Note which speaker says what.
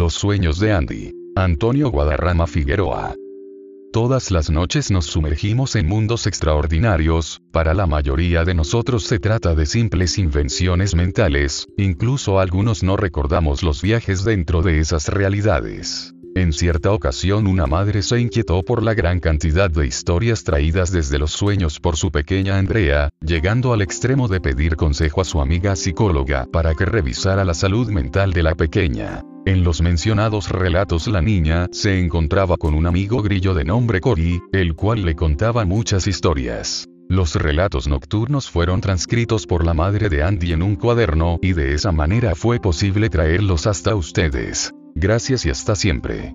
Speaker 1: Los sueños de Andy. Antonio Guadarrama Figueroa. Todas las noches nos sumergimos en mundos extraordinarios, para la mayoría de nosotros se trata de simples invenciones mentales, incluso algunos no recordamos los viajes dentro de esas realidades. En cierta ocasión una madre se inquietó por la gran cantidad de historias traídas desde los sueños por su pequeña Andrea, llegando al extremo de pedir consejo a su amiga psicóloga para que revisara la salud mental de la pequeña. En los mencionados relatos la niña se encontraba con un amigo grillo de nombre Cory, el cual le contaba muchas historias. Los relatos nocturnos fueron transcritos por la madre de Andy en un cuaderno y de esa manera fue posible traerlos hasta ustedes. Gracias y hasta siempre.